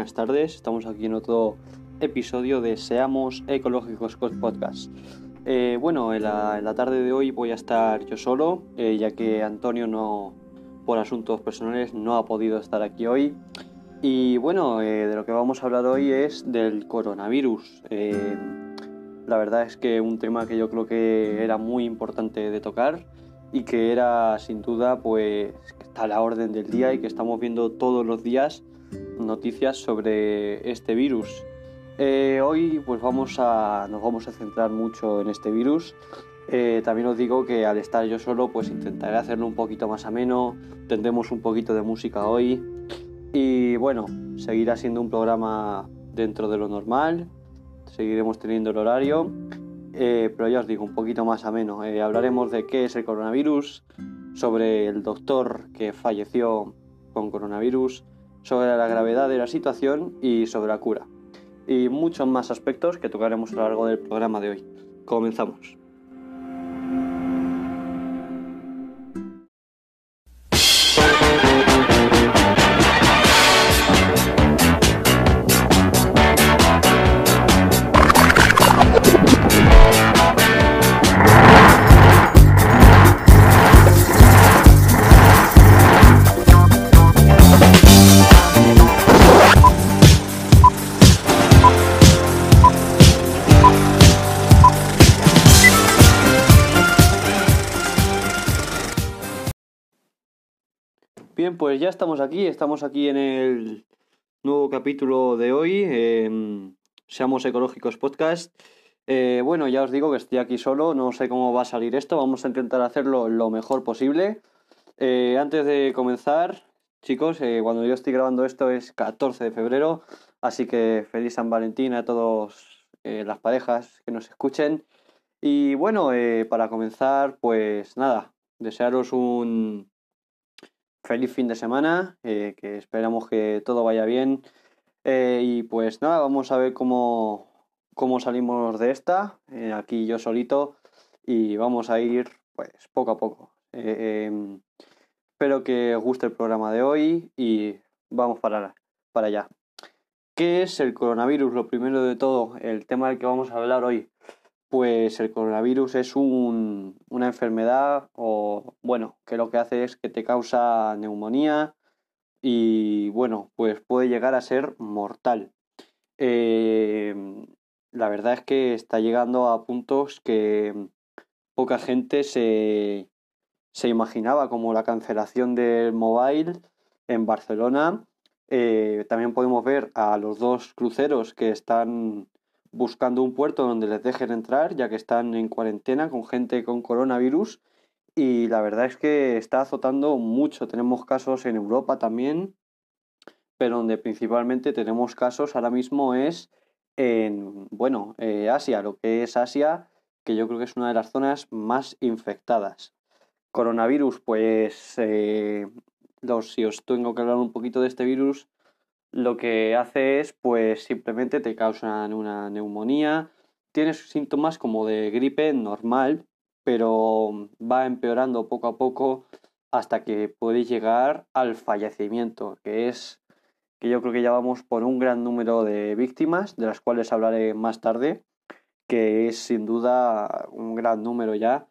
buenas tardes. Estamos aquí en otro episodio de Seamos Ecológicos Podcast. Eh, bueno, en la, tarde de hoy voy a estar yo solo, eh, ya que Antonio no, por asuntos personales, no ha podido estar aquí hoy. Y bueno, eh, de lo que vamos a hablar hoy es del coronavirus. la verdad es que un tema que yo creo que era muy importante de tocar y que era sin duda pues está a la orden del día y que estamos viendo todos los días noticias sobre este virus. Eh, hoy pues vamos a, nos vamos a centrar mucho en este virus. Eh, también os digo que al estar yo solo pues intentaré hacerlo un poquito más ameno, tendremos un poquito de música hoy y bueno, seguirá siendo un programa dentro de lo normal, seguiremos teniendo el horario, eh, pero ya os digo, un poquito más ameno. hablaremos de qué es el coronavirus, sobre el doctor que falleció con coronavirus, sobre la gravedad de la situación y sobre la cura. Y muchos más aspectos que tocaremos a lo largo del programa de hoy. Comenzamos. Bien, pues ya estamos aquí, estamos aquí en el nuevo capítulo de hoy, Seamos Ecológicos Podcast. Eh, bueno, ya os digo que estoy aquí solo, no sé cómo va a salir esto, vamos a intentar hacerlo lo mejor posible. Eh, antes de comenzar, chicos, eh, cuando yo estoy grabando esto es 14 de febrero, así que feliz San Valentín a todas las parejas que nos escuchen. Y bueno, para comenzar, pues nada, desearos un, feliz fin de semana, eh, que esperamos que todo vaya bien. Eh, y pues nada, vamos a ver cómo, cómo salimos de esta, eh, aquí yo solito, y vamos a ir pues poco a poco. Em, espero que os guste el programa de hoy y vamos para, para allá. ¿Qué es el coronavirus? Lo primero de todo, el tema del que vamos a hablar hoy. Pues el coronavirus es un, una enfermedad o, bueno, que lo que hace es que te causa neumonía y, bueno, pues puede llegar a ser mortal. Eh, la verdad es que está llegando a puntos que poca gente se, se imaginaba, como la cancelación del mobile en Barcelona. Eh, también podemos ver a los dos cruceros que están buscando un puerto donde les dejen entrar, ya que están en cuarentena con gente con coronavirus. Y la verdad es que está azotando mucho. Tenemos casos en Europa también, pero donde principalmente tenemos casos ahora mismo es en, bueno, eh, Asia, lo que es Asia, que yo creo que es una de las zonas más infectadas. Coronavirus, pues eh, los, si os tengo que hablar un poquito de este virus, lo que hace es, pues simplemente te causan una neumonía, tienes síntomas como de gripe normal, pero va empeorando poco a poco hasta que puede llegar al fallecimiento, que es que yo creo que ya vamos por un gran número de víctimas, de las cuales hablaré más tarde, que es sin duda un gran número ya,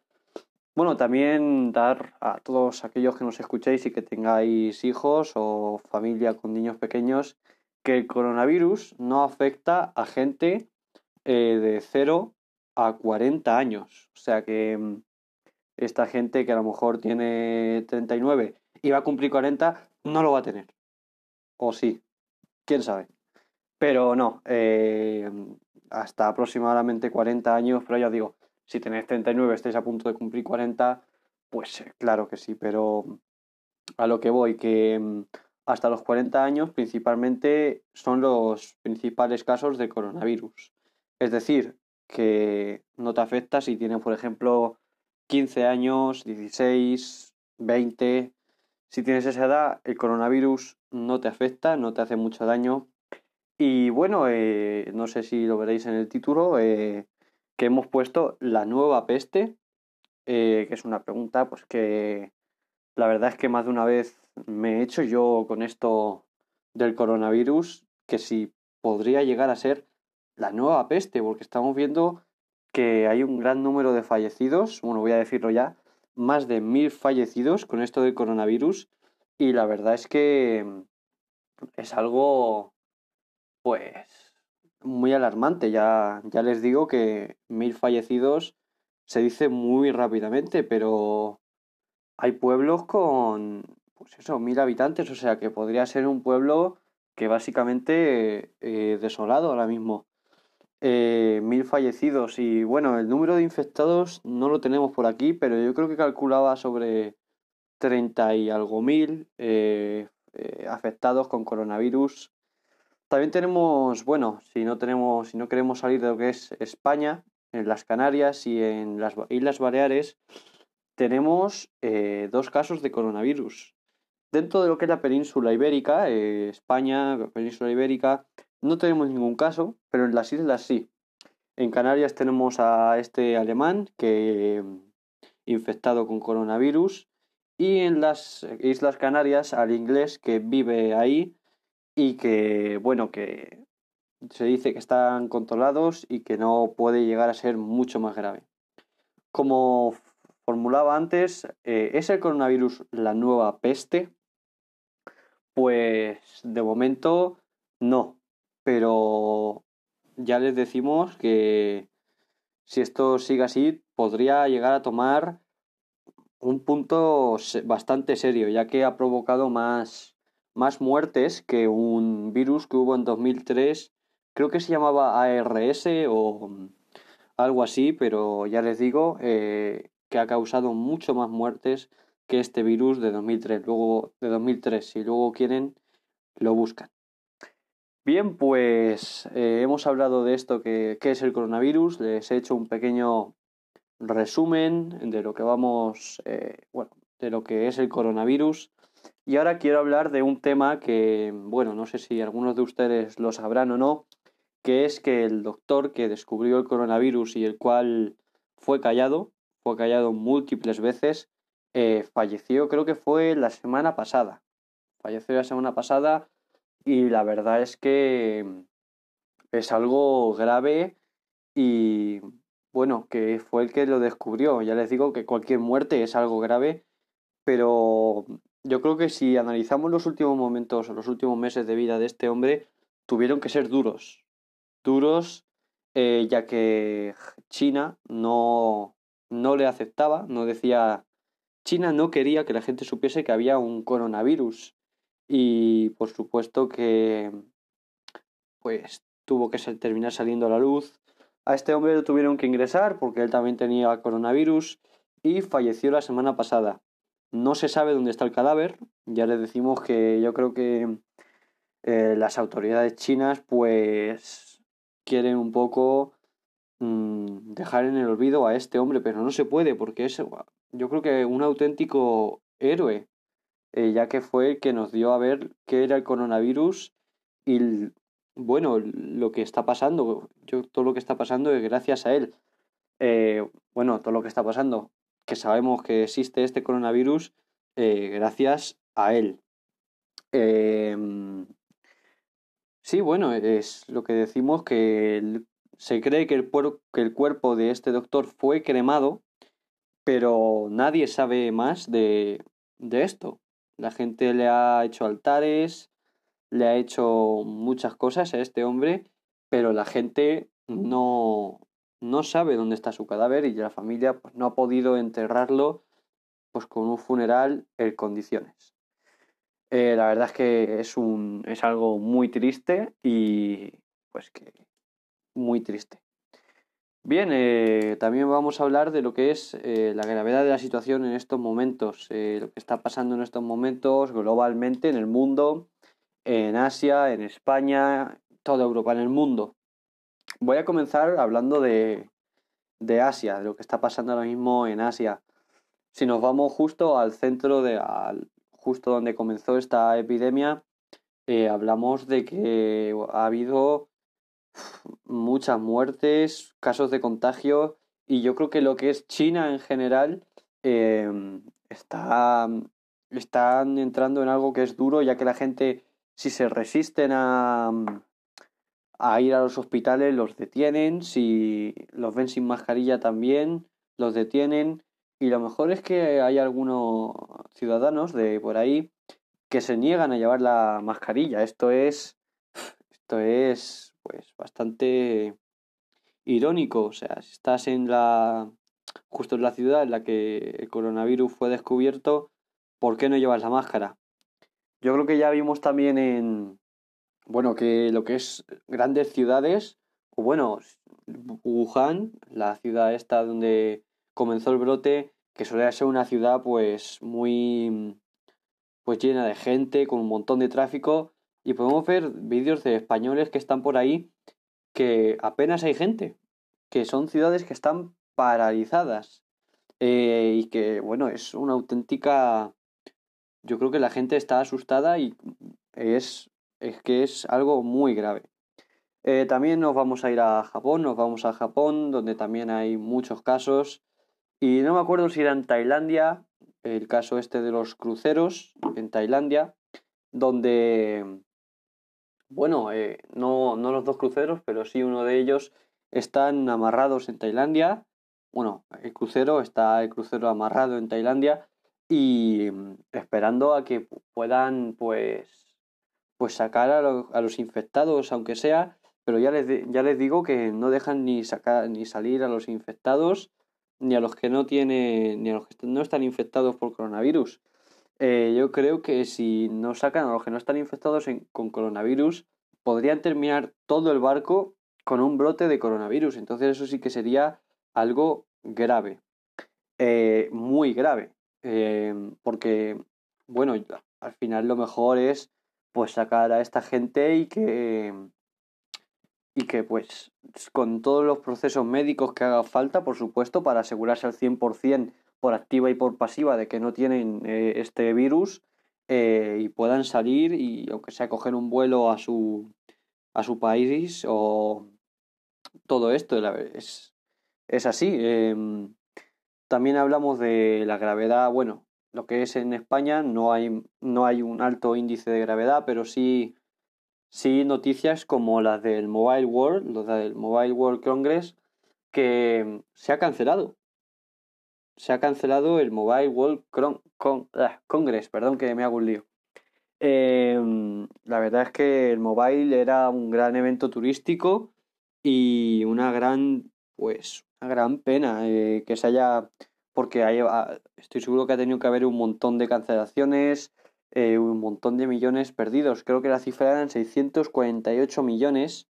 bueno, también dar a todos aquellos que nos escuchéis y que tengáis hijos o familia con niños pequeños que el coronavirus no afecta a gente eh, de 0 a 40 años. O sea que mm, esta gente que a lo mejor tiene 39 y va a cumplir 40 no lo va a tener. O sí, quién sabe. Pero no, eh, hasta aproximadamente 40 años, pero ya digo, si tenéis 39, estáis a punto de cumplir 40, pues eh, claro que sí, pero a lo que voy, que mm, hasta los 40 años principalmente son los principales casos de coronavirus. Es decir, que no te afecta si tienes, por ejemplo, 15 años, 16, 20. Si tienes esa edad, el coronavirus no te afecta, no te hace mucho daño. Y bueno, eh, no sé si lo veréis en el título, eh, que hemos puesto la nueva peste, eh, que es una pregunta pues que la verdad es que más de una vez me he hecho yo con esto del coronavirus, que si podría llegar a ser la nueva peste, porque estamos viendo que hay un gran número de fallecidos, bueno, voy a decirlo ya, más de mil fallecidos con esto del coronavirus y la verdad es que es algo pues muy alarmante. Ya, ya les digo que mil fallecidos se dice muy rápidamente, pero hay pueblos con, pues eso, mil habitantes, o sea que podría ser un pueblo que básicamente eh, desolado ahora mismo. Eh, mil fallecidos y bueno, el número de infectados no lo tenemos por aquí, pero yo creo que calculaba sobre 30 y algo mil eh, afectados con coronavirus también tenemos, bueno, si no tenemos, si no queremos salir de lo que es España, en las Canarias y en las Islas Baleares, tenemos eh, dos casos de coronavirus. Dentro de lo que es la península ibérica, eh, España, península ibérica, no tenemos ningún caso, pero en las islas sí. En Canarias tenemos a este alemán que infectado con coronavirus y en las Islas Canarias al inglés que vive ahí y que, bueno, que se dice que están controlados y que no puede llegar a ser mucho más grave. Como formulaba antes, eh, ¿es el coronavirus la nueva peste? Pues de momento no, pero ya les decimos que si esto sigue así podría llegar a tomar un punto bastante serio, ya que ha provocado más más muertes que un virus que hubo en 2003, creo que se llamaba ARS o algo así, pero ya les digo eh, que ha causado mucho más muertes que este virus de 2003, luego de 2003, si luego quieren lo buscan. Bien, pues eh, hemos hablado de esto que, es el coronavirus, les he hecho un pequeño resumen de lo que vamos, eh, bueno, de lo que es el coronavirus. Y ahora quiero hablar de un tema que, bueno, no sé si algunos de ustedes lo sabrán o no, que es que el doctor que descubrió el coronavirus y el cual fue callado, fue callado múltiples veces, eh, falleció, creo que fue la semana pasada. Falleció la semana pasada y la verdad es que es algo grave y bueno, que fue el que lo descubrió. Ya les digo que cualquier muerte es algo grave, pero yo creo que si analizamos los últimos momentos o los últimos meses de vida de este hombre, tuvieron que ser duros. Duros, eh, ya que China no, no le aceptaba, no decía. China no quería que la gente supiese que había un coronavirus. Y por supuesto que. Pues tuvo que terminar saliendo a la luz. A este hombre lo tuvieron que ingresar porque él también tenía coronavirus y falleció la semana pasada. No se sabe dónde está el cadáver. Ya les decimos que yo creo que eh, las autoridades chinas pues quieren un poco mm, dejar en el olvido a este hombre, pero no se puede porque es yo creo que un auténtico héroe, eh, ya que fue el que nos dio a ver qué era el coronavirus y bueno, lo que está pasando, yo todo lo que está pasando es gracias a él. Eh, bueno, todo lo que está pasando que sabemos que existe este coronavirus eh, gracias a él. Em, sí, bueno, es lo que decimos que se cree que el, que el cuerpo de este doctor fue cremado, pero nadie sabe más de, de esto. La gente le ha hecho altares, le ha hecho muchas cosas a este hombre, pero la gente no, no sabe dónde está su cadáver y la familia pues, no ha podido enterrarlo pues, con un funeral en condiciones. Eh, la verdad es que es, un, es algo muy triste y pues que muy triste. Bien, eh, también vamos a hablar de lo que es eh, la gravedad de la situación en estos momentos, lo que está pasando en estos momentos globalmente en el mundo, en Asia, en España, toda Europa, en el mundo. Voy a comenzar hablando de, de Asia, de lo que está pasando ahora mismo en Asia. Si nos vamos justo al centro de, justo donde comenzó esta epidemia, eh, hablamos de que ha habido muchas muertes, casos de contagio y yo creo que lo que es China en general em, está, están entrando en algo que es duro ya que la gente si se resisten a, a ir a los hospitales, los detienen, si los ven sin mascarilla también, los detienen. Y lo mejor es que hay algunos ciudadanos de por ahí que se niegan a llevar la mascarilla. Esto es. Esto es. pues bastante irónico. O sea, si estás en la. justo en la ciudad en la que el coronavirus fue descubierto, ¿por qué no llevas la máscara? Yo creo que ya vimos también en. Bueno, que lo que es grandes ciudades, o bueno, Wuhan, la ciudad esta donde comenzó el brote, que solía ser una ciudad pues muy pues llena de gente, con un montón de tráfico, y podemos ver vídeos de españoles que están por ahí que apenas hay gente, que son ciudades que están paralizadas. Eh, y que bueno, es una auténtica... Yo creo que la gente está asustada y es, es que es algo muy grave. Eh, también nos vamos a ir a Japón, nos vamos a Japón, donde también hay muchos casos. Y no me acuerdo si era en Tailandia, el caso este de los cruceros en Tailandia, donde, bueno, eh, no, no los dos cruceros, pero sí uno de ellos están amarrados en Tailandia. Bueno, el crucero está el crucero amarrado en Tailandia y mm, esperando a que puedan pues pues sacar a, a los infectados aunque sea pero ya les, ya les digo que no dejan ni sacar ni salir a los infectados ni a los que no tienen ni a los que no están infectados por coronavirus. Eh, yo creo que si no sacan a los que no están infectados con coronavirus podrían terminar todo el barco con un brote de coronavirus. Entonces eso sí que sería algo grave. Eh, muy grave. Eh, porque bueno al final lo mejor es pues sacar a esta gente y que y que pues con todos los procesos médicos que haga falta, por supuesto, para asegurarse al 100% por activa y por pasiva de que no tienen eh, este virus eh, y puedan salir y aunque sea coger un vuelo a su a su país o todo esto es, es así. Em, también hablamos de la gravedad, bueno, lo que es en España no hay, no hay un alto índice de gravedad, pero sí sí noticias como las del Mobile World, los del Mobile World Congress, que se ha cancelado. Se ha cancelado el Mobile World ah, Congress, perdón que me hago un lío. Em, la verdad es que el Mobile era un gran evento turístico y una gran, pues, una gran pena eh, que se haya, porque ah, estoy seguro que ha tenido que haber un montón de cancelaciones, eh, un montón de millones perdidos. Creo que la cifra eran 648 millones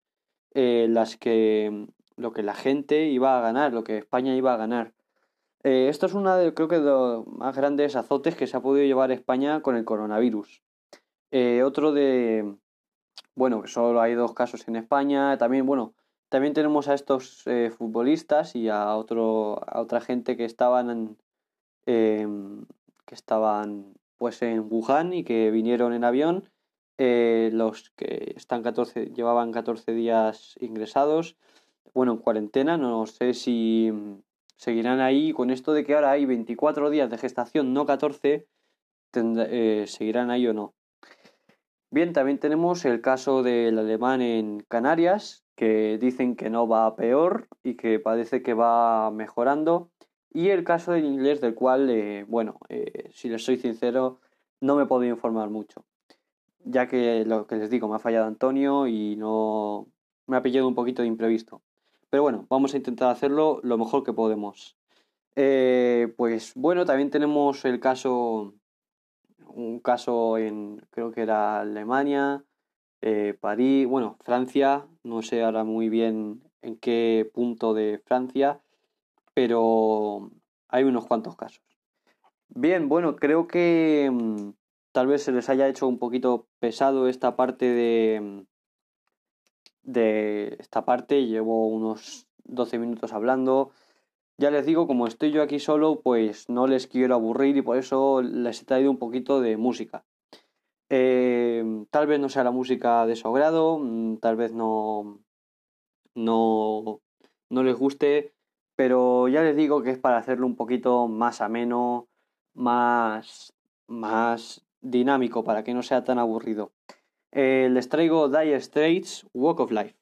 eh, las que lo que la gente iba a ganar, lo que España iba a ganar. Eh, esto es una de, creo que de los más grandes azotes que se ha podido llevar España con el coronavirus. otro de, bueno, solo hay dos casos en España. También, bueno, también tenemos a estos futbolistas y a otro, a otra gente que estaban, em, que estaban pues en Wuhan y que vinieron en avión. Eh, los que están 14, llevaban 14 días ingresados, bueno, en cuarentena, no sé si seguirán ahí con esto de que ahora hay 24 días de gestación, no 14, eh, seguirán ahí o no. Bien, también tenemos el caso del alemán en Canarias, que dicen que no va peor y que parece que va mejorando. Y el caso del inglés, del cual, eh, bueno, eh, si les soy sincero, no me puedo informar mucho. Ya que lo que les digo, me ha fallado Antonio y no me ha pillado un poquito de imprevisto. Pero bueno, vamos a intentar hacerlo lo mejor que podemos. Eh, pues bueno, también tenemos el caso, un caso en, creo que era Alemania, París, bueno, Francia, no sé ahora muy bien en qué punto de Francia, pero hay unos cuantos casos. Bien, bueno, creo que mm, tal vez se les haya hecho un poquito pesado esta parte de, mm, de esta parte, llevo unos 12 minutos hablando. Ya les digo, como estoy yo aquí solo, pues no les quiero aburrir y por eso les he traído un poquito de música. Eh, tal vez no sea la música de su agrado, mm, tal vez no, no, no les guste, pero ya les digo que es para hacerlo un poquito más ameno, más, más dinámico, para que no sea tan aburrido. Eh, les traigo Dire Straits, Walk of Life.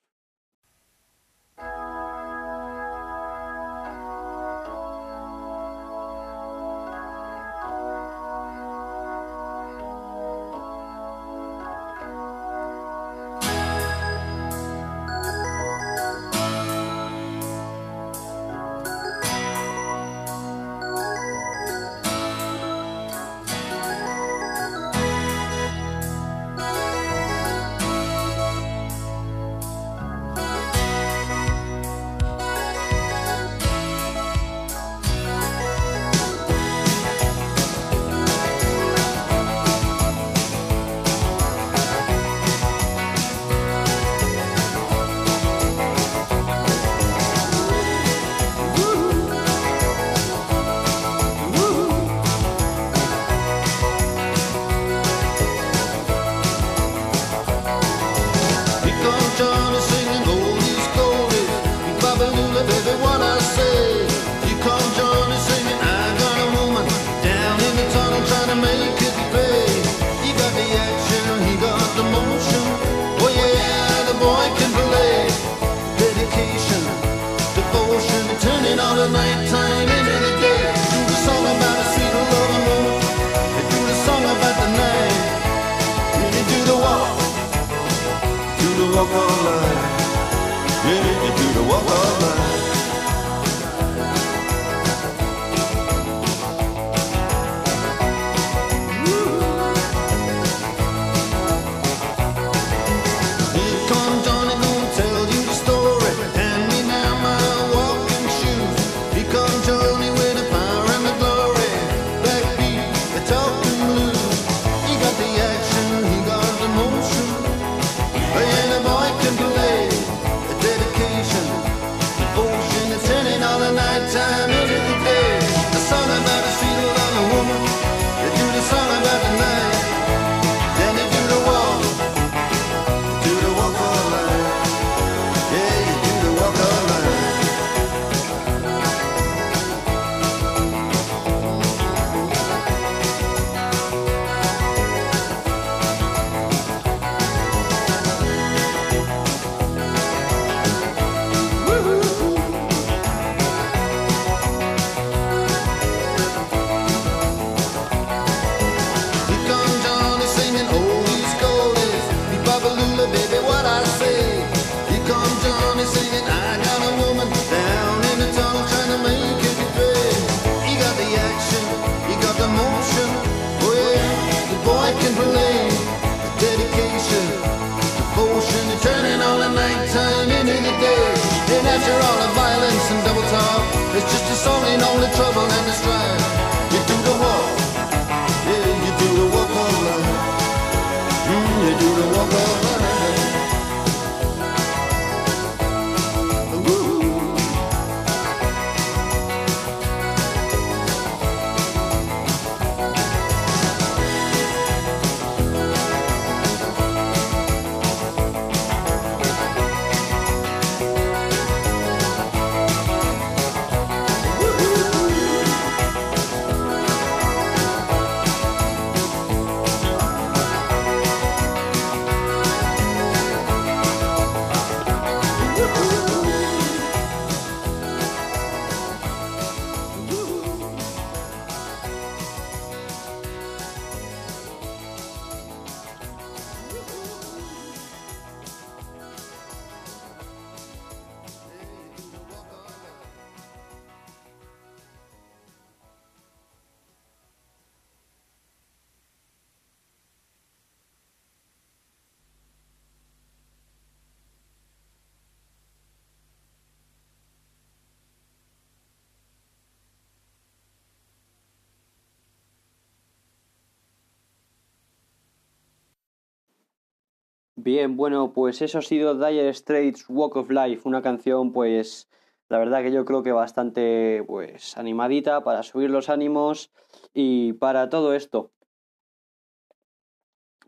Bien, bueno, pues eso ha sido Dire Straits Walk of Life, una canción pues la verdad que yo creo que bastante pues animadita para subir los ánimos y para todo esto.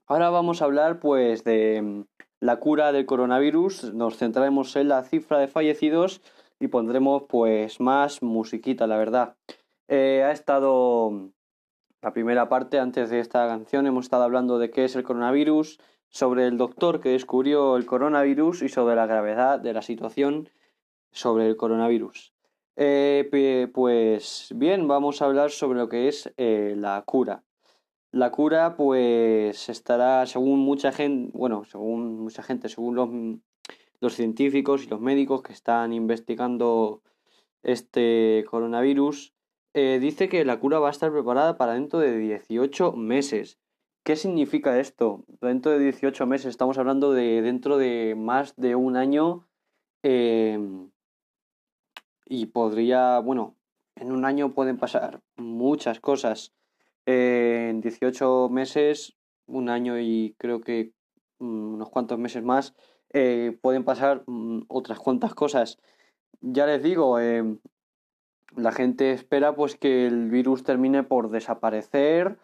Ahora vamos a hablar pues de mm, la cura del coronavirus, nos centraremos en la cifra de fallecidos y pondremos pues más musiquita, la verdad. Eh, ha estado la primera parte antes de esta canción, hemos estado hablando de qué es el coronavirus, sobre el doctor que descubrió el coronavirus y sobre la gravedad de la situación sobre el coronavirus. Eh, pues bien, vamos a hablar sobre lo que es eh, la cura. La cura, pues estará, según mucha gente, bueno, según mucha gente, según los, los científicos y los médicos que están investigando este coronavirus, eh, dice que la cura va a estar preparada para dentro de 18 meses. ¿Qué significa esto? Dentro de 18 meses, estamos hablando de dentro de más de un año em, y podría, bueno, en un año pueden pasar muchas cosas. En 18 meses, un año y creo que mm, unos cuantos meses más, eh, pueden pasar mm, otras cuantas cosas. Ya les digo, em, la gente espera pues que el virus termine por desaparecer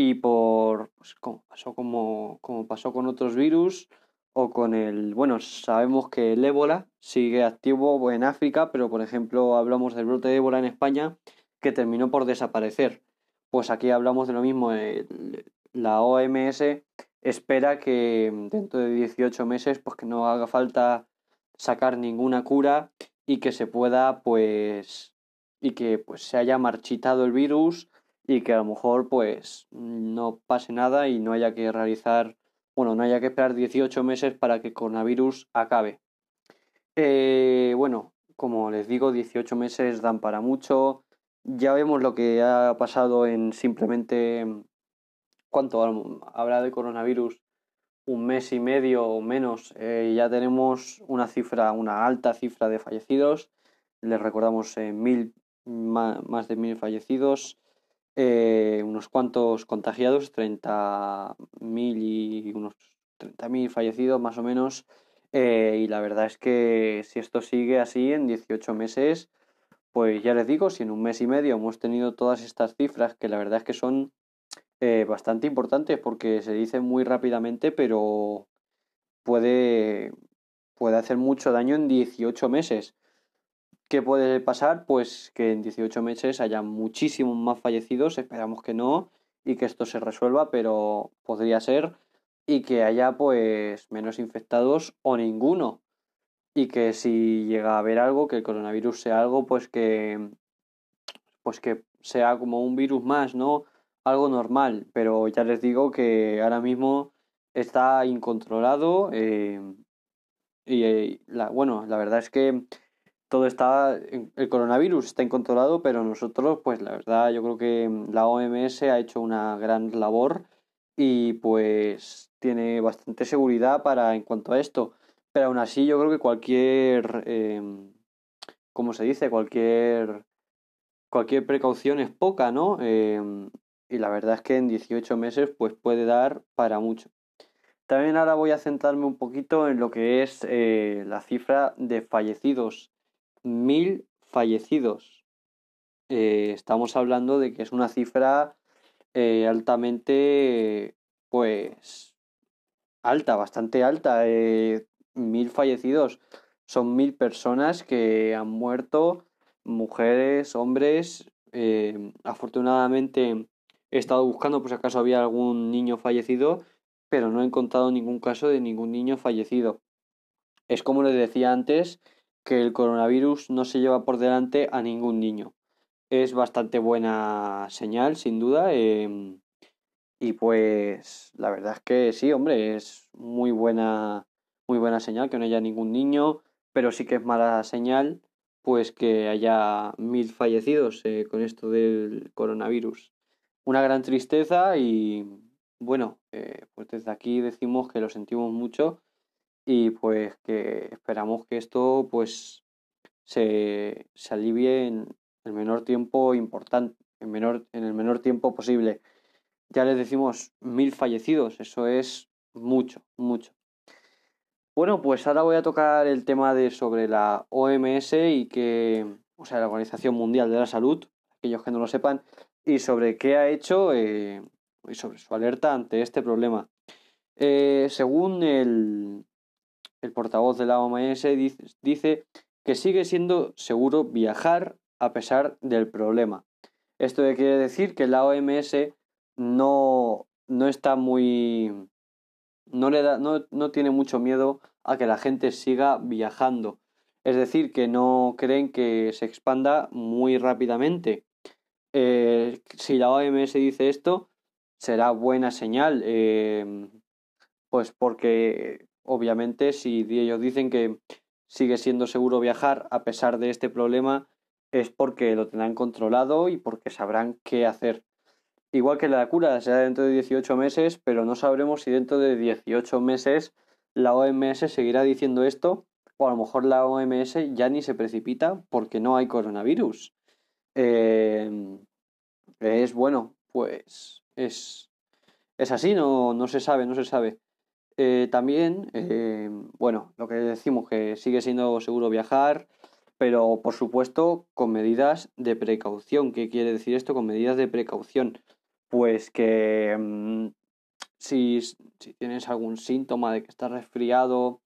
y por pues, como pasó como, pasó con otros virus o con el bueno sabemos que el ébola sigue activo en África pero por ejemplo hablamos del brote de ébola en España que terminó por desaparecer. Pues aquí hablamos de lo mismo la OMS espera que dentro de 18 meses pues que no haga falta sacar ninguna cura y que se pueda pues y que pues se haya marchitado el virus y que a lo mejor pues no pase nada y no haya que realizar, bueno, no haya que esperar 18 meses para que el coronavirus acabe. Eh, bueno, como les digo, 18 meses dan para mucho. Ya vemos lo que ha pasado en simplemente cuánto habrá de coronavirus, un mes y medio o menos. Eh, ya tenemos una cifra, una alta cifra de fallecidos. Les recordamos eh, mil, más de mil fallecidos. Eh, unos cuantos contagiados, 30.000 y unos 30.000 fallecidos más o menos. Eh, y la verdad es que si esto sigue así en 18 meses, pues ya les digo, si en un mes y medio hemos tenido todas estas cifras, que la verdad es que son eh, bastante importantes porque se dicen muy rápidamente, pero puede, puede hacer mucho daño en 18 meses. ¿Qué puede pasar? Pues que en 18 meses haya muchísimos más fallecidos, esperamos que no, y que esto se resuelva, pero podría ser, y que haya pues menos infectados o ninguno. Y que si llega a haber algo, que el coronavirus sea algo, pues que pues que sea como un virus más, ¿no? Algo normal, pero ya les digo que ahora mismo está incontrolado eh, y eh, la, bueno, la verdad es que todo está, el coronavirus está incontrolado, pero nosotros, pues la verdad, yo creo que mm, la OMS ha hecho una gran labor y pues tiene bastante seguridad para en cuanto a esto. Pero aún así, yo creo que cualquier, eh, ¿cómo se dice? Cualquier, cualquier precaución es poca, ¿no? Em, y la verdad es que en 18 meses, pues puede dar para mucho. También ahora voy a centrarme un poquito en lo que es eh, la cifra de fallecidos mil fallecidos. Eh, estamos hablando de que es una cifra eh, altamente, pues, alta, bastante alta. Eh, mil fallecidos. Son mil personas que han muerto, mujeres, hombres. afortunadamente he estado buscando por si acaso había algún niño fallecido, pero no he encontrado ningún caso de ningún niño fallecido. Es como les decía antes, que el coronavirus no se lleva por delante a ningún niño. Es bastante buena señal, sin duda. Em, y pues la verdad es que sí, hombre, es muy buena, muy buena señal que no haya ningún niño, pero sí que es mala señal pues que haya mil fallecidos eh, con esto del coronavirus. Una gran tristeza y bueno, eh, pues desde aquí decimos que lo sentimos mucho y pues que esperamos que esto pues se, se alivie en el menor tiempo importante, en, menor, en el menor tiempo posible. Ya les decimos mil fallecidos, eso es mucho, mucho. Bueno, pues ahora voy a tocar el tema de sobre la OMS y que, o sea, la Organización Mundial de la Salud, aquellos que no lo sepan, y sobre qué ha hecho eh, y sobre su alerta ante este problema. Eh, según el, el portavoz de la OMS dice que sigue siendo seguro viajar a pesar del problema. Esto quiere decir que la OMS no, no está muy no, le da, no, no tiene mucho miedo a que la gente siga viajando. Es decir, que no creen que se expanda muy rápidamente. Eh, si la OMS dice esto, será buena señal. Eh, pues porque obviamente si ellos dicen que sigue siendo seguro viajar a pesar de este problema, es porque lo tendrán controlado y porque sabrán qué hacer. Igual que la cura será dentro de 18 meses, pero no sabremos si dentro de 18 meses la OMS seguirá diciendo esto o a lo mejor la OMS ya ni se precipita porque no hay coronavirus. Eh, es bueno, pues es, es así, no, no se sabe, no se sabe. Eh, también, eh, bueno, lo que decimos que sigue siendo seguro viajar, pero por supuesto con medidas de precaución. ¿Qué quiere decir esto con medidas de precaución? Pues que mm, si, si, tienes algún síntoma de que estás resfriado,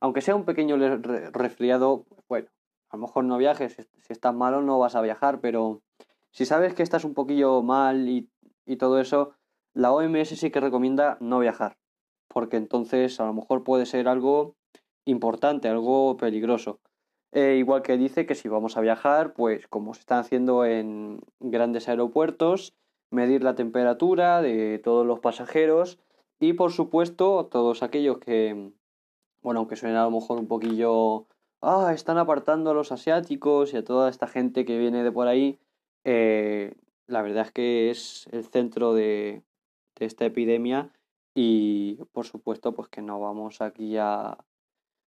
aunque sea un pequeño resfriado, bueno, a lo mejor no viajes, si estás malo no vas a viajar, pero si sabes que estás un poquillo mal y, y todo eso, la OMS sí que recomienda no viajar, porque entonces a lo mejor puede ser algo importante, algo peligroso. Eh, igual que dice que si vamos a viajar, pues como se están haciendo en grandes aeropuertos, medir la temperatura de todos los pasajeros y por supuesto todos aquellos que, bueno, aunque suene a lo mejor un poquillo, ah, están apartando a los asiáticos y a toda esta gente que viene de por ahí, eh, la verdad es que es el centro de, de esta epidemia y por supuesto pues que no vamos aquí a,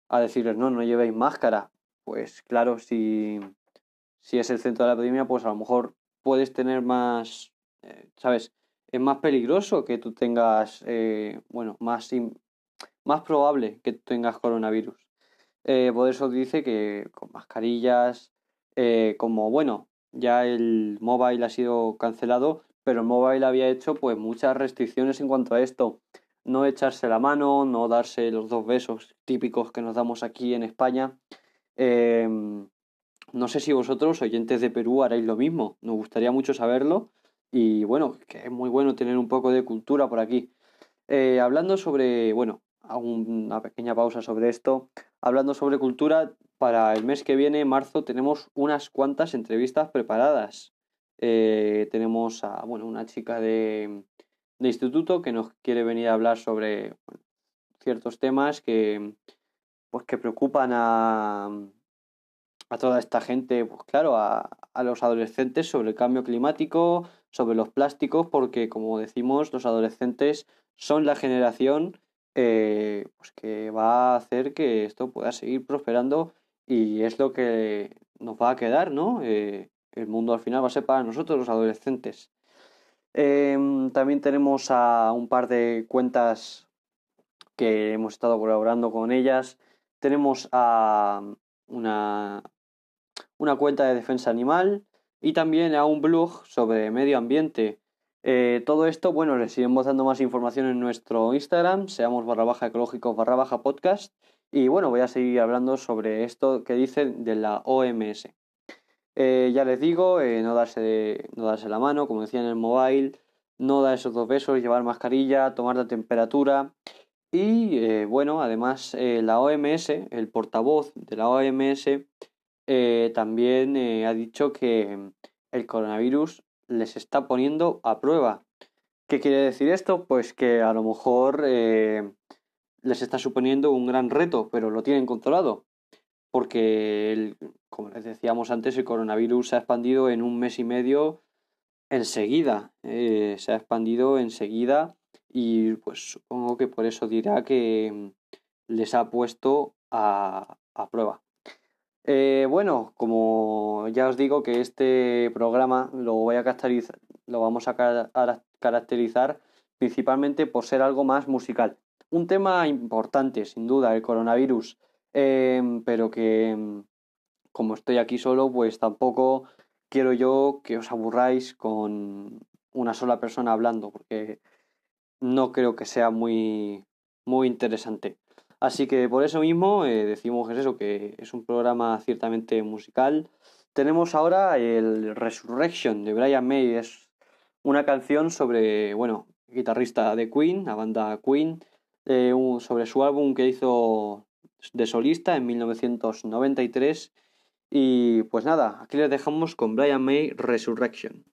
a decirles no, no llevéis máscara pues claro, si, si es el centro de la epidemia, pues a lo mejor puedes tener más, eh, ¿sabes? Es más peligroso que tú tengas, eh, bueno, más, más probable que tú tengas coronavirus. Eh, por eso dice que con mascarillas, como bueno, ya el mobile ha sido cancelado, pero el mobile había hecho pues muchas restricciones en cuanto a esto. No echarse la mano, no darse los dos besos típicos que nos damos aquí en España. Em, no sé si vosotros, oyentes de Perú, haréis lo mismo. Nos gustaría mucho saberlo. Y bueno, que es muy bueno tener un poco de cultura por aquí. Eh, hablando sobre, bueno, hago una pequeña pausa sobre esto. Hablando sobre cultura, para el mes que viene, marzo, tenemos unas cuantas entrevistas preparadas. Eh, tenemos a, bueno, una chica de, de instituto que nos quiere venir a hablar sobre ciertos temas que, pues que preocupan a, a toda esta gente, pues claro, a, a, los adolescentes sobre el cambio climático, sobre los plásticos, porque como decimos, los adolescentes son la generación eh, pues que va a hacer que esto pueda seguir prosperando y es lo que nos va a quedar, ¿no? Eh, el mundo al final va a ser para nosotros los adolescentes. Eh, también tenemos a un par de cuentas que hemos estado colaborando con ellas tenemos a una, una cuenta de defensa animal y también a un blog sobre medio ambiente. Eh, todo esto, bueno, les iremos dando más información en nuestro Instagram, seamos barra baja ecológicos barra baja podcast. Y bueno, voy a seguir hablando sobre esto que dicen de la OMS. Eh, ya les digo, eh, no, darse no darse la mano, como decía en el mobile, no dar esos dos besos, llevar mascarilla, tomar la temperatura. Y eh, bueno, además la OMS, el portavoz de la OMS, también ha dicho que el coronavirus les está poniendo a prueba. ¿Qué quiere decir esto? Pues que a lo mejor les está suponiendo un gran reto, pero lo tienen controlado. Porque, como les decíamos antes, el coronavirus se ha expandido en un mes y medio enseguida. se ha expandido enseguida y pues supongo que por eso dirá que les ha puesto a, a prueba. Eh, bueno, como ya os digo que este programa lo voy a caracterizar, lo vamos a caracterizar principalmente por ser algo más musical. Un tema importante, sin duda, el coronavirus, Em, pero que mm, como estoy aquí solo, pues tampoco quiero yo que os aburráis con una sola persona hablando, porque no creo que sea muy, muy interesante. Así que por eso mismo eh, decimos que es eso, que es un programa ciertamente musical. Tenemos ahora el Resurrection de Brian May, es una canción sobre, bueno, guitarrista de Queen, la banda Queen, eh, sobre su álbum que hizo de solista en 1993. Y pues nada, aquí les dejamos con Brian May Resurrection.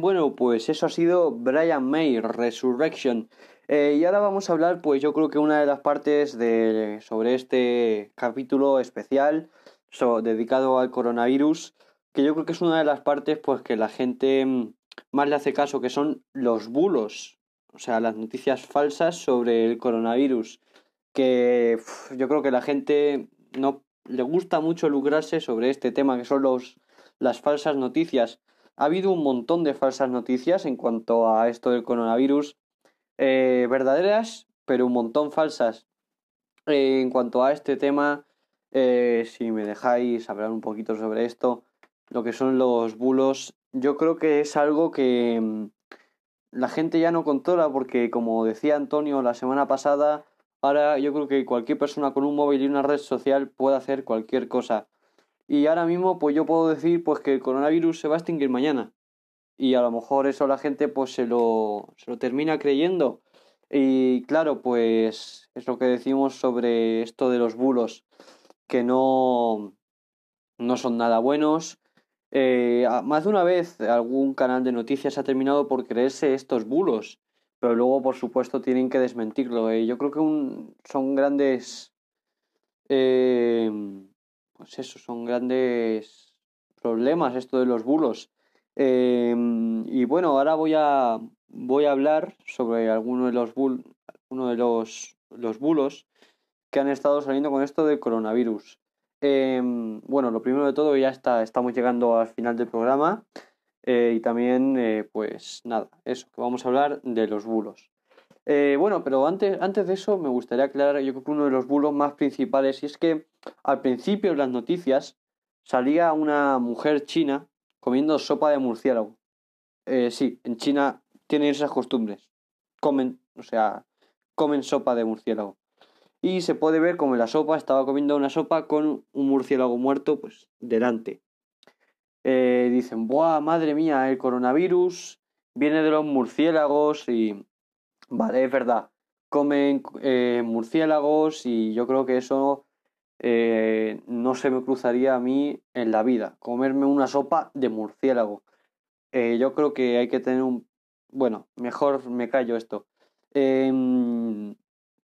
bueno, pues eso ha sido Brian May Resurrection. Eh, y ahora vamos a hablar, pues yo creo que una de las partes de, sobre este capítulo especial so, dedicado al coronavirus, que yo creo que es una de las partes pues que la gente mm, más le hace caso, que son los bulos, o sea, las noticias falsas sobre el coronavirus, que yo creo que la gente no le gusta mucho lucrarse sobre este tema, que son los, las falsas noticias. Ha habido un montón de falsas noticias en cuanto a esto del coronavirus, eh, verdaderas, pero un montón falsas. Eh, en cuanto a este tema, eh, si me dejáis hablar un poquito sobre esto, lo que son los bulos, yo creo que es algo que mm, la gente ya no controla porque, como decía Antonio la semana pasada, ahora yo creo que cualquier persona con un móvil y una red social puede hacer cualquier cosa. Y ahora mismo, pues yo puedo decir pues que el coronavirus se va a extinguir mañana. Y a lo mejor eso la gente pues se lo, se lo termina creyendo. Y claro, pues es lo que decimos sobre esto de los bulos, que no, no son nada buenos. Eh, más de una vez algún canal de noticias ha terminado por creerse estos bulos, pero luego por supuesto tienen que desmentirlo. Eh. Yo creo que son grandes... Eh, pues eso, son grandes problemas esto de los bulos. y bueno, ahora voy a voy a hablar sobre alguno de los, uno de los, los bulos que han estado saliendo con esto del coronavirus. Em, bueno, lo primero de todo, ya está, estamos llegando al final del programa. Eh, y también, eh, pues nada, eso, que vamos a hablar de los bulos. Eh, bueno, pero antes, antes de eso me gustaría aclarar, yo creo que uno de los bulos más principales, y es que al principio en las noticias salía una mujer china comiendo sopa de murciélago. sí, en China tienen esas costumbres. Comen, o sea, comen sopa de murciélago. Y se puede ver como la sopa estaba comiendo una sopa con un murciélago muerto, pues, delante. Eh, dicen, ¡buah, madre mía! El coronavirus viene de los murciélagos y... Vale, es verdad. Comen eh, murciélagos y yo creo que eso eh, no se me cruzaría a mí en la vida. Comerme una sopa de murciélago. yo creo que hay que tener un bueno, mejor me callo esto. Em,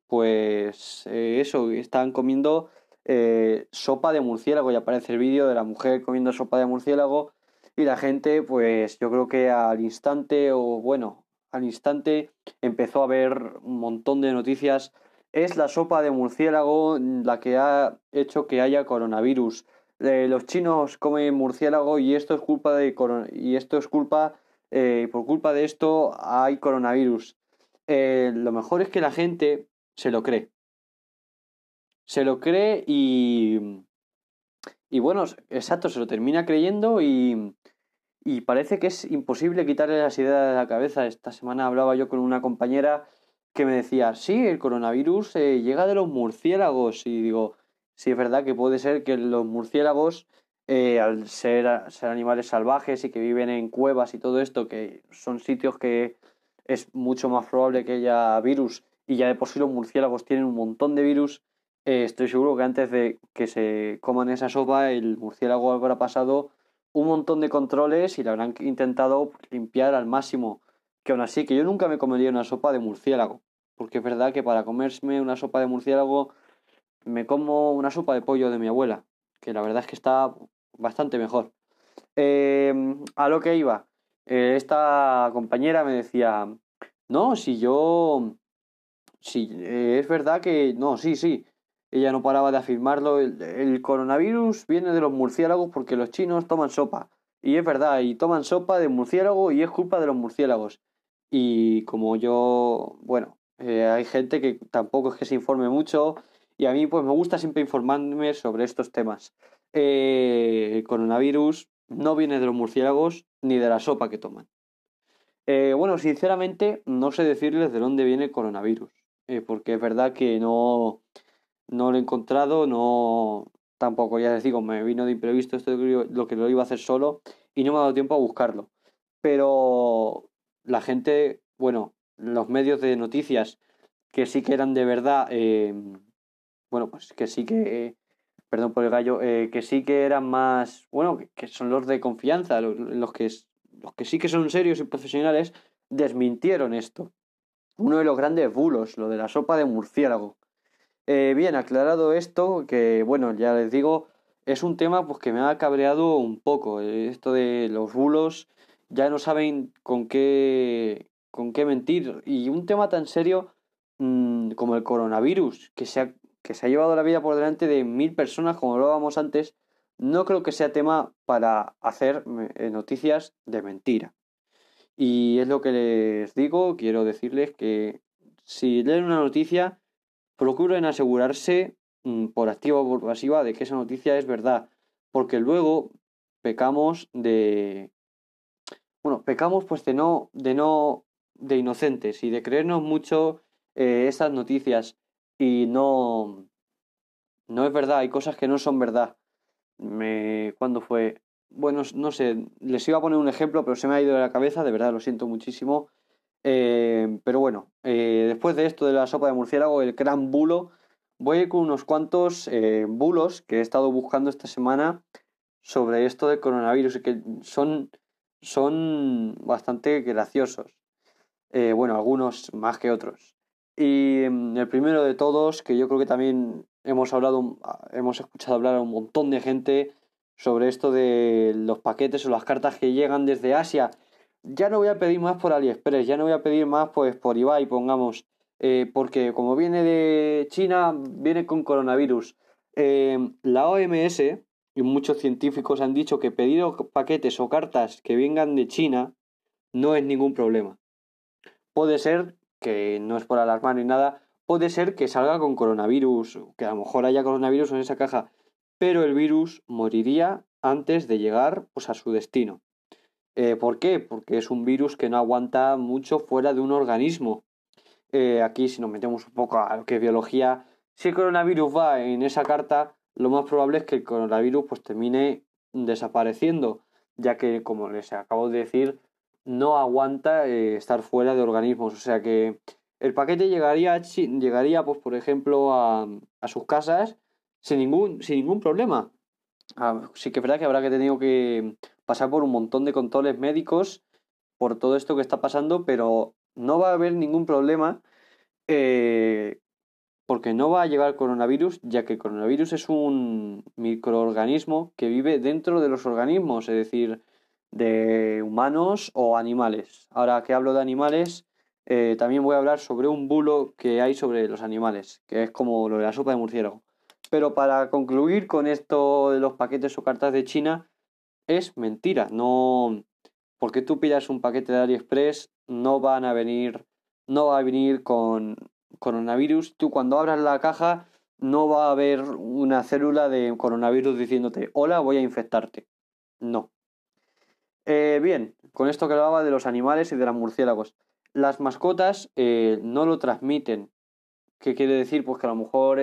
pues eh, eso, están comiendo eh, sopa de murciélago y aparece el vídeo de la mujer comiendo sopa de murciélago y la gente pues yo creo que al instante o bueno, al instante empezó a ver un montón de noticias. Es la sopa de murciélago la que ha hecho que haya coronavirus. Eh, los chinos comen murciélago y esto es culpa de y esto es culpa eh, por culpa de esto hay coronavirus. Eh, lo mejor es que la gente se lo cree. Se lo cree y... Y bueno, exacto, se lo termina creyendo y, y parece que es imposible quitarle las ideas de la cabeza. Esta semana hablaba yo con una compañera que me decía, sí, el coronavirus eh, llega de los murciélagos. Y digo, sí, es verdad que puede ser que los murciélagos eh, al ser, ser animales salvajes y que viven en cuevas y todo esto, que son sitios que es mucho más probable que haya virus y ya de por sí los murciélagos tienen un montón de virus, eh, estoy seguro que antes de que se coman esa sopa el murciélago habrá pasado un montón de controles y le habrán intentado limpiar al máximo. Que aún así, que yo nunca me comería una sopa de murciélago, porque es verdad que para comerme una sopa de murciélago me como una sopa de pollo de mi abuela, que la verdad es que está bastante mejor. Em, a lo que iba, eh, esta compañera me decía, no, si yo, si eh, es verdad que, no, sí, sí, ella no paraba de afirmarlo, el, coronavirus viene de los murciélagos porque los chinos toman sopa. Y es verdad, y toman sopa de murciélago y es culpa de los murciélagos. Y como yo, bueno, eh, hay gente que tampoco es que se informe mucho y a mí pues me gusta siempre informarme sobre estos temas eh, el coronavirus no viene de los murciélagos ni de la sopa que toman. Eh, bueno, sinceramente no sé decirles de dónde viene el coronavirus, porque es verdad que no, no lo he encontrado, no tampoco ya les digo, me vino de imprevisto esto lo que lo iba a hacer solo y no me ha dado tiempo a buscarlo. Pero la gente, bueno, los medios de noticias que sí que eran de verdad, bueno, pues que sí que perdón por el gallo, eh, que sí que eran más, bueno, que son los de confianza, los, que, los que sí que son serios y profesionales, desmintieron esto. Uno de los grandes bulos, lo de la sopa de murciélago. Eh, bien, aclarado esto, que bueno, ya les digo, es un tema pues, que me ha cabreado un poco. Esto de los bulos ya no saben con qué, con qué mentir. Y un tema tan serio mm, como el coronavirus, que se, ha, que se ha llevado la vida por delante de mil personas, como hablábamos antes, no creo que sea tema para hacer eh, noticias de mentira. Y es lo que les digo, quiero decirles que si leen una noticia, procuren asegurarse mm, por activa o por pasiva de que esa noticia es verdad, porque luego pecamos de bueno, pecamos pues de no de no de inocentes y de creernos mucho eh, esas noticias y no no es verdad, hay cosas que no son verdad. Me ¿cuándo fue? Bueno, no sé, les iba a poner un ejemplo, pero se me ha ido de la cabeza, de verdad, lo siento muchísimo. Eh, pero bueno, eh, después de esto de la sopa de murciélago, el gran bulo, voy a ir con unos cuantos eh, bulos que he estado buscando esta semana sobre esto del coronavirus y que son, son bastante graciosos. bueno, algunos más que otros. Y mm, el primero de todos, que yo creo que también hemos hablado, hemos escuchado hablar a un montón de gente sobre esto de los paquetes o las cartas que llegan desde Asia ya no voy a pedir más por AliExpress, ya no voy a pedir más pues por Ibai, pongamos, eh, porque como viene de China, viene con coronavirus. Eh, la OMS y muchos científicos han dicho que pedir paquetes o cartas que vengan de China no es ningún problema. Puede ser, que no es por alarmar ni nada, puede ser que salga con coronavirus, que a lo mejor haya coronavirus en esa caja, pero el virus moriría antes de llegar pues, a su destino. Eh, ¿Por qué? Porque es un virus que no aguanta mucho fuera de un organismo. Eh, aquí, si nos metemos un poco a lo que biología, si el coronavirus va en esa carta, lo más probable es que el coronavirus pues, termine desapareciendo, ya que, como les acabo de decir, no aguanta eh, estar fuera de organismos. O sea que el paquete llegaría, llegaría pues, por ejemplo, a, a sus casas sin ningún, sin ningún problema. Ah, sí que es verdad que habrá que tener que pasar por un montón de controles médicos por todo esto que está pasando, pero no va a haber ningún problema eh, porque no va a llegar coronavirus, ya que el coronavirus es un microorganismo que vive dentro de los organismos, es decir, de humanos o animales. Ahora que hablo de animales, eh, también voy a hablar sobre un bulo que hay sobre los animales, que es como lo de la sopa de murciélago. Pero para concluir con esto de los paquetes o cartas de China, es mentira. No, porque tú pidas un paquete de AliExpress, no van a venir, no va a venir con coronavirus. Tú cuando abras la caja no va a haber una célula de coronavirus diciéndote, hola, voy a infectarte. No. Eh, bien, con esto que hablaba de los animales y de los murciélagos. Las mascotas eh, no lo transmiten. ¿Qué quiere decir? Pues que a lo mejor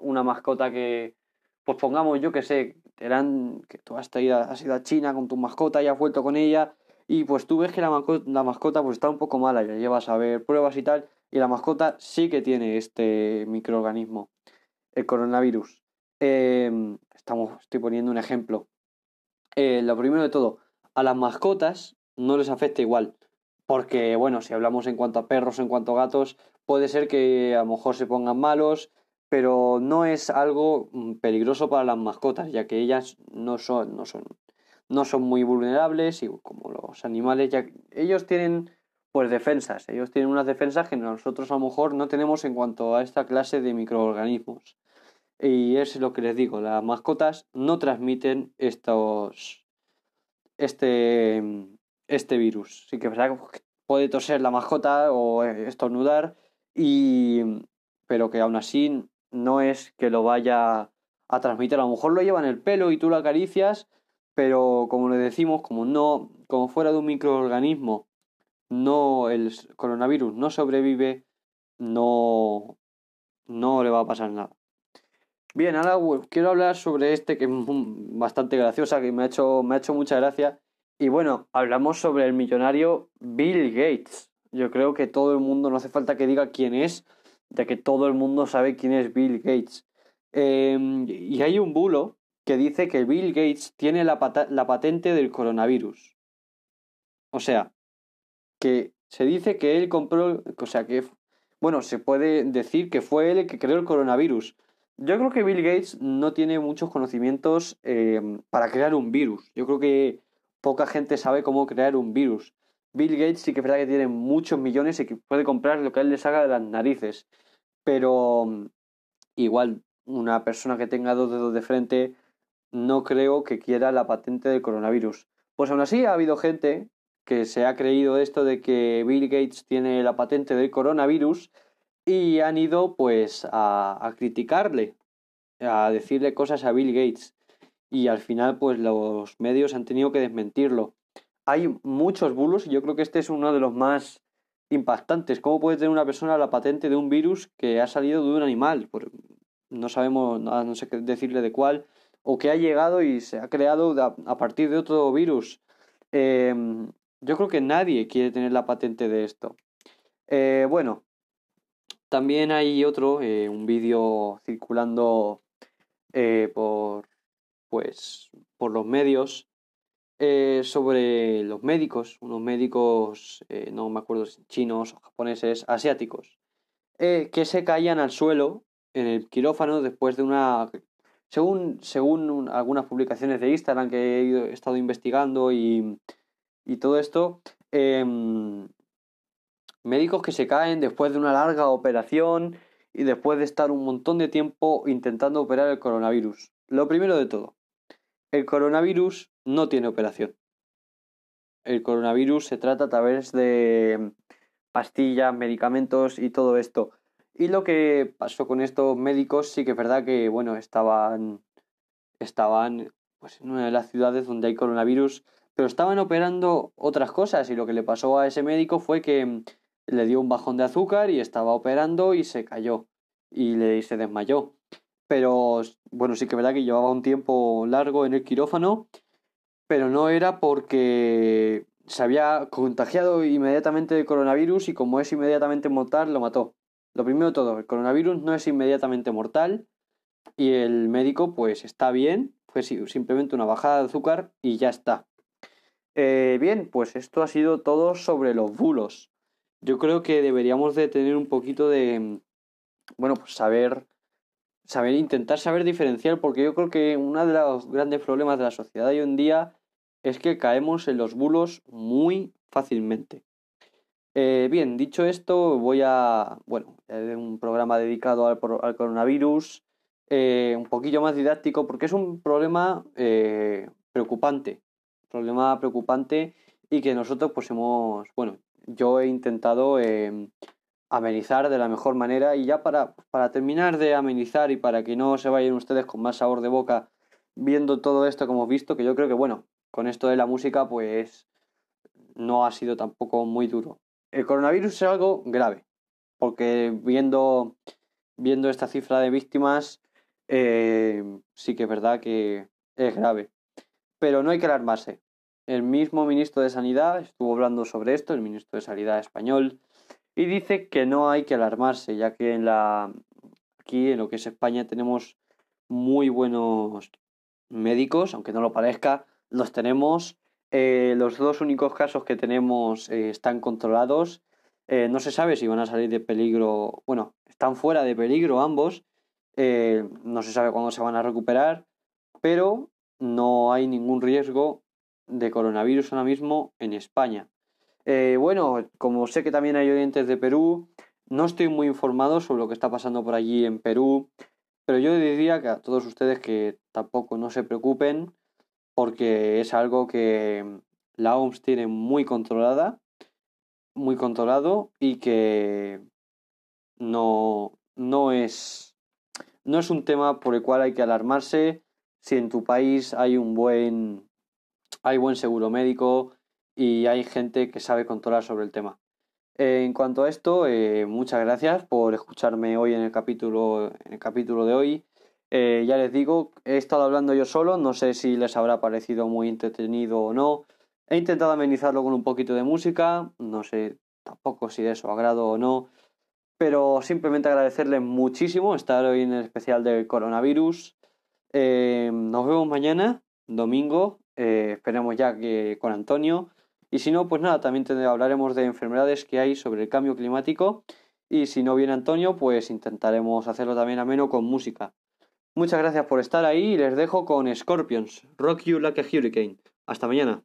una mascota que, pues pongamos, yo que sé, eran que tú has ido, has ido a China con tu mascota y has vuelto con ella y pues tú ves que la mascota, la mascota pues está un poco mala, ya llevas a ver pruebas y tal, y la mascota sí que tiene este microorganismo, el coronavirus. Em, estamos, estoy poniendo un ejemplo. Eh, lo primero de todo, a las mascotas no les afecta igual, porque bueno, si hablamos en cuanto a perros, en cuanto a gatos, puede ser que a lo mejor se pongan malos, pero no es algo mm, peligroso para las mascotas, ya que ellas no son, no son, no son muy vulnerables y como los animales, ellos tienen pues defensas, ellos tienen unas defensas que nosotros a lo mejor no tenemos en cuanto a esta clase de microorganismos. Y es lo que les digo, las mascotas no transmiten estos este este virus. Sí que puede toser la mascota o estornudar y pero que aún así no es que lo vaya a transmitir. A lo mejor lo lleva en el pelo y tú lo acaricias, pero como le decimos, como no, como fuera de un microorganismo, no el coronavirus no sobrevive, no, no le va a pasar nada. Bien, ahora quiero hablar sobre este que es bastante graciosa, que me ha hecho, me ha hecho mucha gracia. Y bueno, hablamos sobre el millonario Bill Gates. Yo creo que todo el mundo, no hace falta que diga quién es, de que todo el mundo sabe quién es Bill Gates. Em, y hay un bulo que dice que Bill Gates tiene la, patente del coronavirus. O sea, que se dice que él compró, o sea, que, bueno, se puede decir que fue él el que creó el coronavirus, Yo creo que Bill Gates no tiene muchos conocimientos eh, para crear un virus. Yo creo que poca gente sabe cómo crear un virus. Bill Gates sí que es verdad que tiene muchos millones y que puede comprar lo que él le haga de las narices. Pero mm, igual una persona que tenga dos dedos de frente no creo que quiera la patente del coronavirus. Pues aún así ha habido gente que se ha creído esto de que Bill Gates tiene la patente del coronavirus y han ido pues a, a criticarle, a decirle cosas a Bill Gates y al final pues los medios han tenido que desmentirlo. Hay muchos bulos y yo creo que este es uno de los más impactantes. ¿Cómo puede tener una persona la patente de un virus que ha salido de un animal? no sabemos, no sé qué decirle de cuál, o que ha llegado y se ha creado a, partir de otro virus. Em, yo creo que nadie quiere tener la patente de esto. Eh, bueno, también hay otro, eh, un vídeo circulando eh, por, pues, por los medios sobre los médicos, unos médicos, no me acuerdo chinos japoneses, asiáticos, que se caían al suelo en el quirófano después de una... Según, según algunas publicaciones de Instagram que he, estado investigando y, y todo esto, em, médicos que se caen después de una larga operación y después de estar un montón de tiempo intentando operar el coronavirus. Lo primero de todo, el coronavirus no tiene operación. El coronavirus se trata a través de pastillas, medicamentos y todo esto. Y lo que pasó con estos médicos sí que es verdad que, bueno, estaban, estaban pues, en una de las ciudades donde hay coronavirus, pero estaban operando otras cosas y lo que le pasó a ese médico fue que le dio un bajón de azúcar y estaba operando y se cayó y le, se desmayó. Pero bueno, sí que verdad que llevaba un tiempo largo en el quirófano, pero no era porque se había contagiado inmediatamente de coronavirus y como es inmediatamente mortal, lo mató. Lo primero de todo, el coronavirus no es inmediatamente mortal y el médico pues está bien, fue simplemente una bajada de azúcar y ya está. Eh, bien, pues esto ha sido todo sobre los bulos. Yo creo que deberíamos de tener un poquito de, bueno, pues saber, saber, intentar saber diferenciar, porque yo creo que uno de los grandes problemas de la sociedad hoy en día es que caemos en los bulos muy fácilmente. Eh, bien, dicho esto, voy a, bueno, un programa dedicado al, coronavirus, eh, un poquillo más didáctico, porque es un problema eh, preocupante, problema preocupante y que nosotros pues hemos, bueno, yo he intentado amenizar de la mejor manera y ya para, para terminar de amenizar y para que no se vayan ustedes con más sabor de boca viendo todo esto que hemos visto, que yo creo que bueno, con esto de la música pues no ha sido tampoco muy duro el coronavirus es algo grave, porque viendo, viendo esta cifra de víctimas, eh, sí que es verdad que es grave. Pero no hay que alarmarse. El mismo ministro de Sanidad estuvo hablando sobre esto, el ministro de Sanidad español, y dice que no hay que alarmarse, ya que en la aquí en lo que es España tenemos muy buenos médicos, aunque no lo parezca, los tenemos eh, los dos únicos casos que tenemos eh, están controlados. Eh, no se sabe si van a salir de peligro. Bueno, están fuera de peligro ambos. no se sabe cuándo se van a recuperar. Pero no hay ningún riesgo de coronavirus ahora mismo en España. Bueno, como sé que también hay oyentes de Perú, no estoy muy informado sobre lo que está pasando por allí en Perú. Pero yo diría que a todos ustedes que tampoco no se preocupen porque es algo que la OMS tiene muy controlada, muy controlado y que no, no, es, no es un tema por el cual hay que alarmarse si en tu país hay un buen, hay buen seguro médico y hay gente que sabe controlar sobre el tema. En cuanto a esto, eh, muchas gracias por escucharme hoy en el capítulo, en el capítulo de hoy. Eh, ya les digo, he estado hablando yo solo, no sé si les habrá parecido muy entretenido o no. He intentado amenizarlo con un poquito de música, no sé tampoco si de su agrado o no, pero simplemente agradecerles muchísimo estar hoy en el especial del coronavirus. Eh, nos vemos mañana, domingo, esperemos ya que con Antonio. Y si no, pues nada, también hablaremos de enfermedades que hay sobre el cambio climático. Y si no viene Antonio, pues intentaremos hacerlo también ameno con música. Muchas gracias por estar ahí y les dejo con Scorpions, Rock You Like a Hurricane. Hasta mañana.